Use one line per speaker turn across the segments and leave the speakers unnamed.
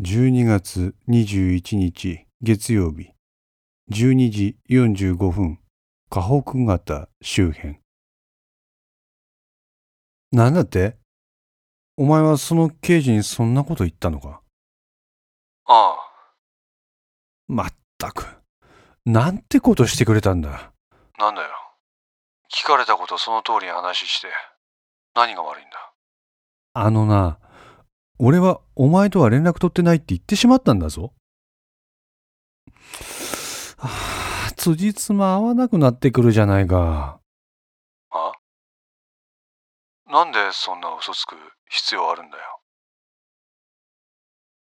12月21日月曜日。12時45分河北型周辺。なんだって？お前はその刑事にそんなこと言ったのか？
ああ、
まったく。なんてことしてくれたんだ？
なんだよ。聞かれたことその通りに話して、何が悪いんだ？
あのな俺はお前とは連絡取ってないって言ってしまったんだぞ。はあ辻褄合わなくなってくるじゃないか。
あ？なんでそんな嘘つく必要あるんだよ。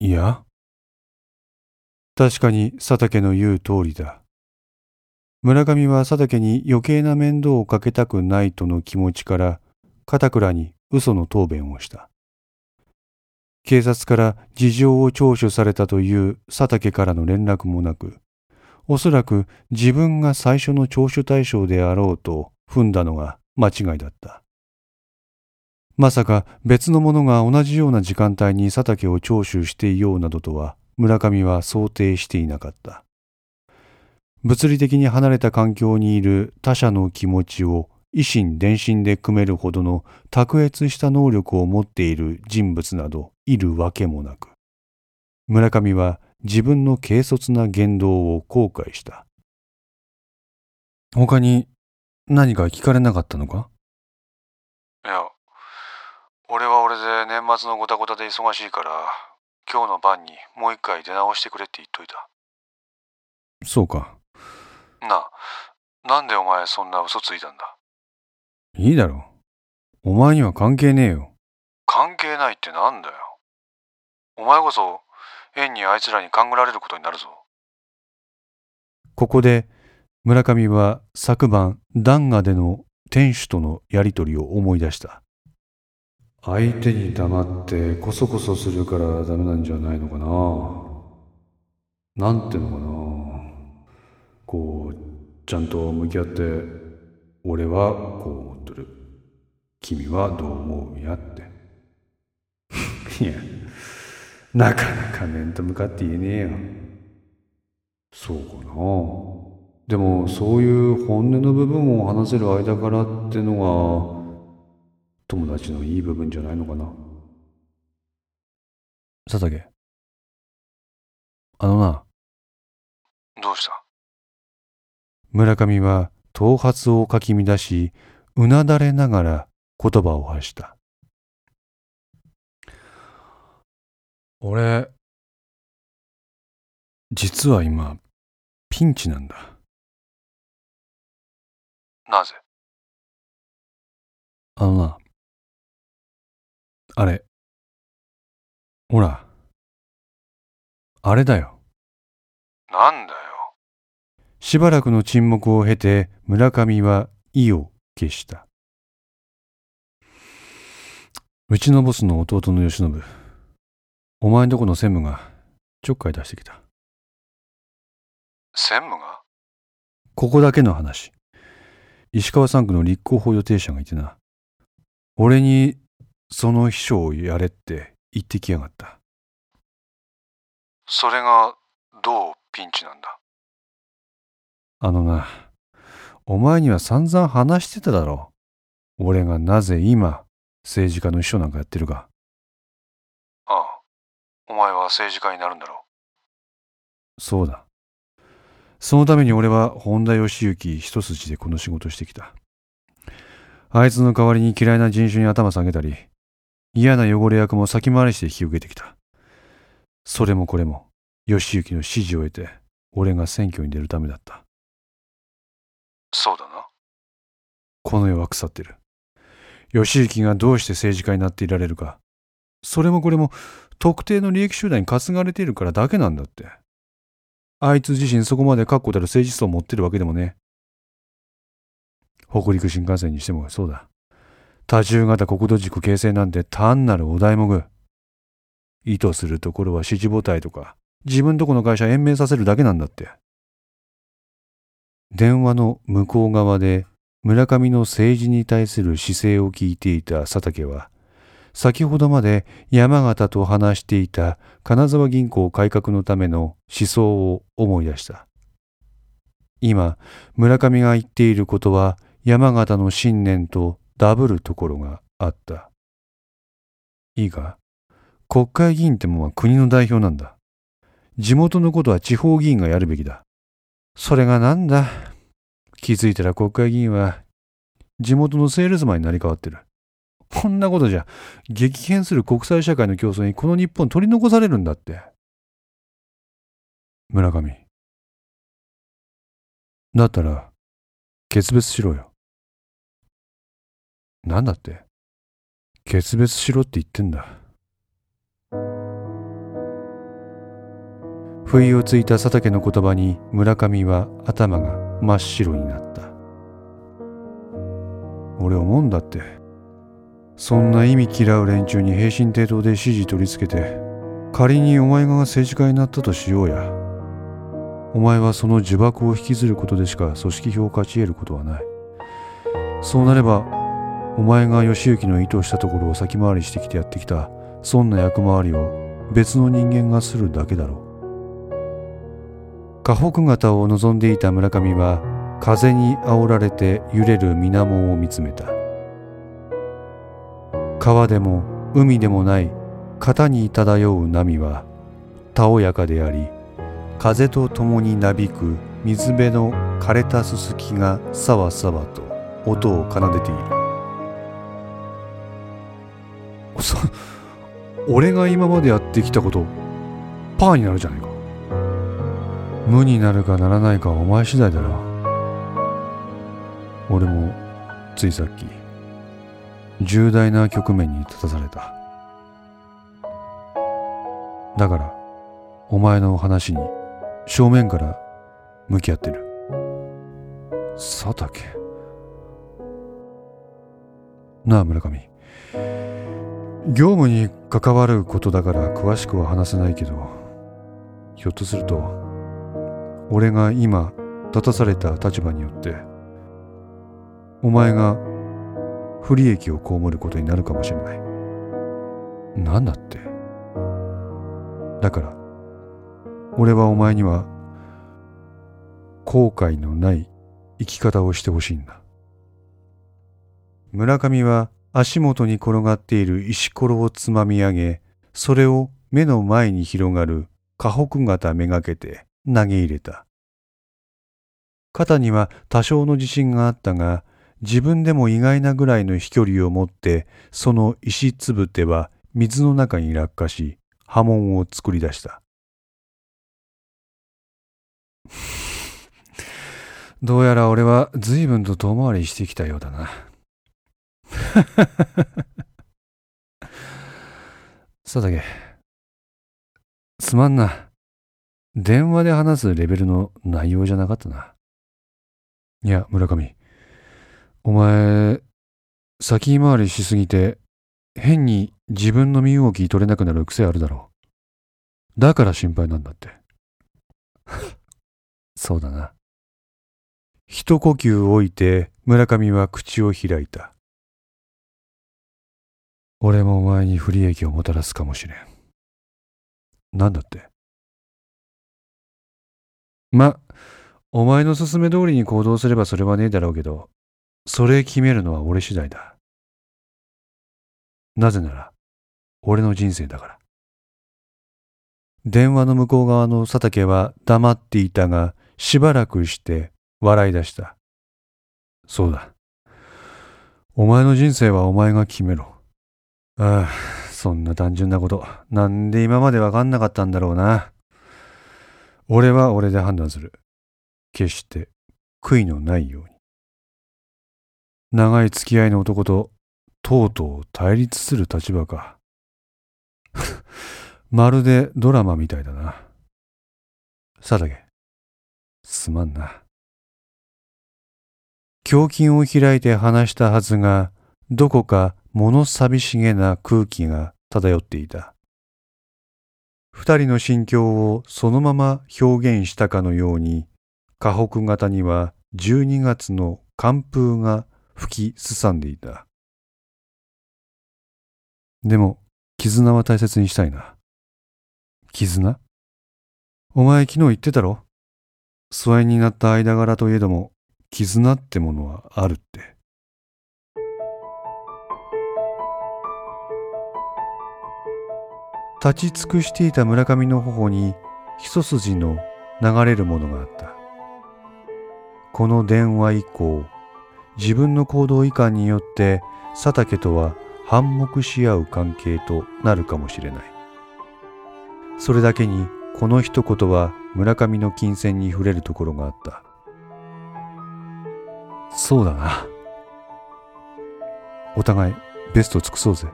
いや確かに佐竹の言う通りだ。村上は佐竹に余計な面倒をかけたくないとの気持ちから片倉に嘘の答弁をした警察から事情を聴取されたという佐竹からの連絡もなくおそらく自分が最初の聴取対象であろうと踏んだのが間違いだった。まさか別の者が同じような時間帯に佐竹を聴取していようなどとは村上は想定していなかった。物理的に離れた環境にいる他者の気持ちを維心伝心で組めるほどの卓越した能力を持っている人物などいるわけもなく。村上は自分の軽率な言動を後悔した。他に何か聞かれなかったのか？
いや、俺は俺で年末のごたごたで忙しいから、今日の晩にもう一回出直してくれって言っといた。
そうか。
なあ、なんでお前そんな嘘ついたんだ？
いいだろ。うお前には関係ねえよ。
関係ないってなんだよ。お前こそ、変にあいつらに勘ぐられることになるぞ。
ここで村上は昨晩談話での店主とのやりとりを思い出した。相手に黙ってこそこそするからダメなんじゃないのかな。なんてのかな。こうちゃんと向き合って俺はこう思ってる。君はどう思うやって。いやなかなか面と向かって言えねえよ。そうかな。でもそういう本音の部分を話せる間柄ってのが友達のいい部分じゃないのかな。佐竹。あのな。
どうした？
村上は頭髪をかき乱しうなだれながら言葉を発した。俺実は今ピンチなんだ。
なぜ？
あのなあれほらあれだよ。
なんだよ。
しばらくの沈黙を経て村上は意を決した。うちのボスの弟の慶喜お前んとこの専務がちょっかい出してきた。
専務が？
ここだけの話。石川3区の立候補予定者がいてな。俺にその秘書をやれって言ってきやがった。
それがどうピンチなんだ？
あのなお前には散々話してただろ俺がなぜ今政治家の秘書なんかやってるか
ああ。お前は政治家になるんだろ
そうだ。そのために俺は本田義行一筋でこの仕事してきた。あいつの代わりに嫌いな人種に頭下げたり、嫌な汚れ役も先回りして引き受けてきた。それもこれも、義行の指示を得て、俺が選挙に出るためだった。
そうだな。
この世は腐ってる。義行がどうして政治家になっていられるか。それもこれも特定の利益集団に担がれているからだけなんだって。あいつ自身そこまで確固たる政治思想を持ってるわけでもね。北陸新幹線にしてもそうだ。多重型国土軸形成なんて単なるお題目。意図するところは支持母体とか、自分とこの会社延命させるだけなんだって。電話の向こう側で村上の政治に対する姿勢を聞いていた佐竹は、先ほどまで山形と話していた金沢銀行改革のための思想を思い出した。今、村上が言っていることは山形の信念とダブるところがあった。いいか？国会議員ってもんは国の代表なんだ。地元のことは地方議員がやるべきだ。それがなんだ？気づいたら国会議員は地元のセールスマンになり変わってる。こんなことじゃ激変する国際社会の競争にこの日本取り残されるんだって。村上。だったら、決別しろよ。なんだって？決別しろって言ってんだ。不意をついた佐竹の言葉に村上は頭が真っ白になった。俺思うんだって。そんな意味嫌う連中に平身低頭で指示取り付けて、仮にお前が政治家になったとしようや。お前はその呪縛を引きずることでしか組織票を勝ち得ることはない。そうなれば、お前が義行の意図したところを先回りしてきてやってきた、そんな役回りを別の人間がするだけだろう。河北型を望んでいた村上は風に煽られて揺れる水面を見つめた。川でも海でもない型に漂う波はたおやかであり風と共になびく水辺の枯れたすすきがさわさわと音を奏でている。俺が今までやってきたことパーになるじゃないか。無になるかならないかはお前次第だろ俺もついさっき重大な局面に立たされた。だからお前の話に正面から向き合ってる。佐竹。なあ村上。業務に関わることだから詳しくは話せないけどひょっとすると俺が今立たされた立場によってお前が不利益を被ることになるかもしれない。何だって。だから俺はお前には後悔のない生き方をしてほしいんだ。村上は足元に転がっている石ころをつまみ上げそれを目の前に広がる河北型めがけて投げ入れた。肩には多少の自信があったが、自分でも意外なぐらいの飛距離を持って、その石つぶては水の中に落下し、波紋を作り出した。どうやら俺は随分と遠回りしてきたようだな。そうだけ。すまんな。電話で話すレベルの内容じゃなかったな。いや、村上。お前、先回りしすぎて、変に自分の身動き取れなくなる癖あるだろう。だから心配なんだって。そうだな。一呼吸置いて村上は口を開いた。俺もお前に不利益をもたらすかもしれん。なんだって？ま、お前の勧め通りに行動すればそれはねえだろうけど、それ決めるのは俺次第だ。なぜなら、俺の人生だから。電話の向こう側の佐竹は黙っていたが、しばらくして笑い出した。そうだ。お前の人生はお前が決めろ。ああ、そんな単純なこと、なんで今までわかんなかったんだろうな。俺は俺で判断する。決して悔いのないように。長い付き合いの男ととうとう対立する立場か。まるでドラマみたいだな。さだけ、すまんな。胸筋を開いて話したはずが、どこか物寂しげな空気が漂っていた。二人の心境をそのまま表現したかのように、河北型には12月の寒風が吹きすさんでいた。でも、絆は大切にしたいな。絆？お前昨日言ってたろ？疎遠になった間柄といえども、絆ってものはあるって。立ち尽くしていた村上の頬に一筋の流れるものがあった。この電話以降、自分の行動いかんによって佐竹とは反目し合う関係となるかもしれない。それだけにこの一言は村上の金銭に触れるところがあった。そうだな。お互いベスト尽くそうぜ。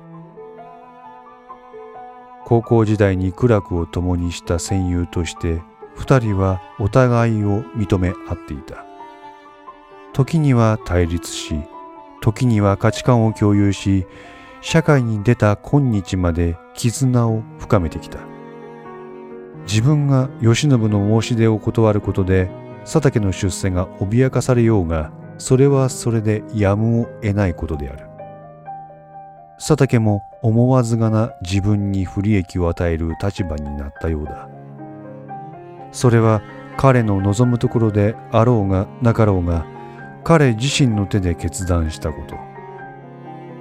高校時代に苦楽を共にした戦友として二人はお互いを認め合っていた。時には対立し時には価値観を共有し社会に出た今日まで絆を深めてきた。自分が慶喜の申し出を断ることで佐竹の出世が脅かされようがそれはそれでやむを得ないことである。佐竹も思わずがな自分に不利益を与える立場になったようだ。それは彼の望むところであろうがなかろうが彼自身の手で決断したこと。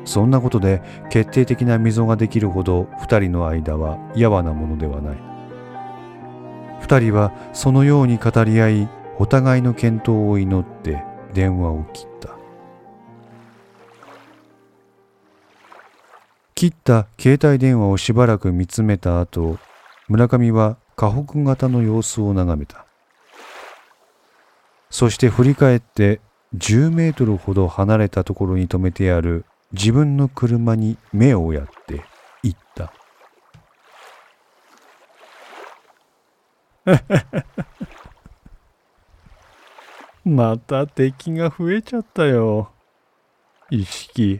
そんなことで決定的な溝ができるほど二人の間はやわなものではない。二人はそのように語り合いお互いの健闘を祈って電話を切った。切った携帯電話をしばらく見つめた後村上は河北型の様子を眺めたそして振り返って10メートルほど離れたところに止めてある自分の車に目をやって言った。また敵が増えちゃったよ。意識。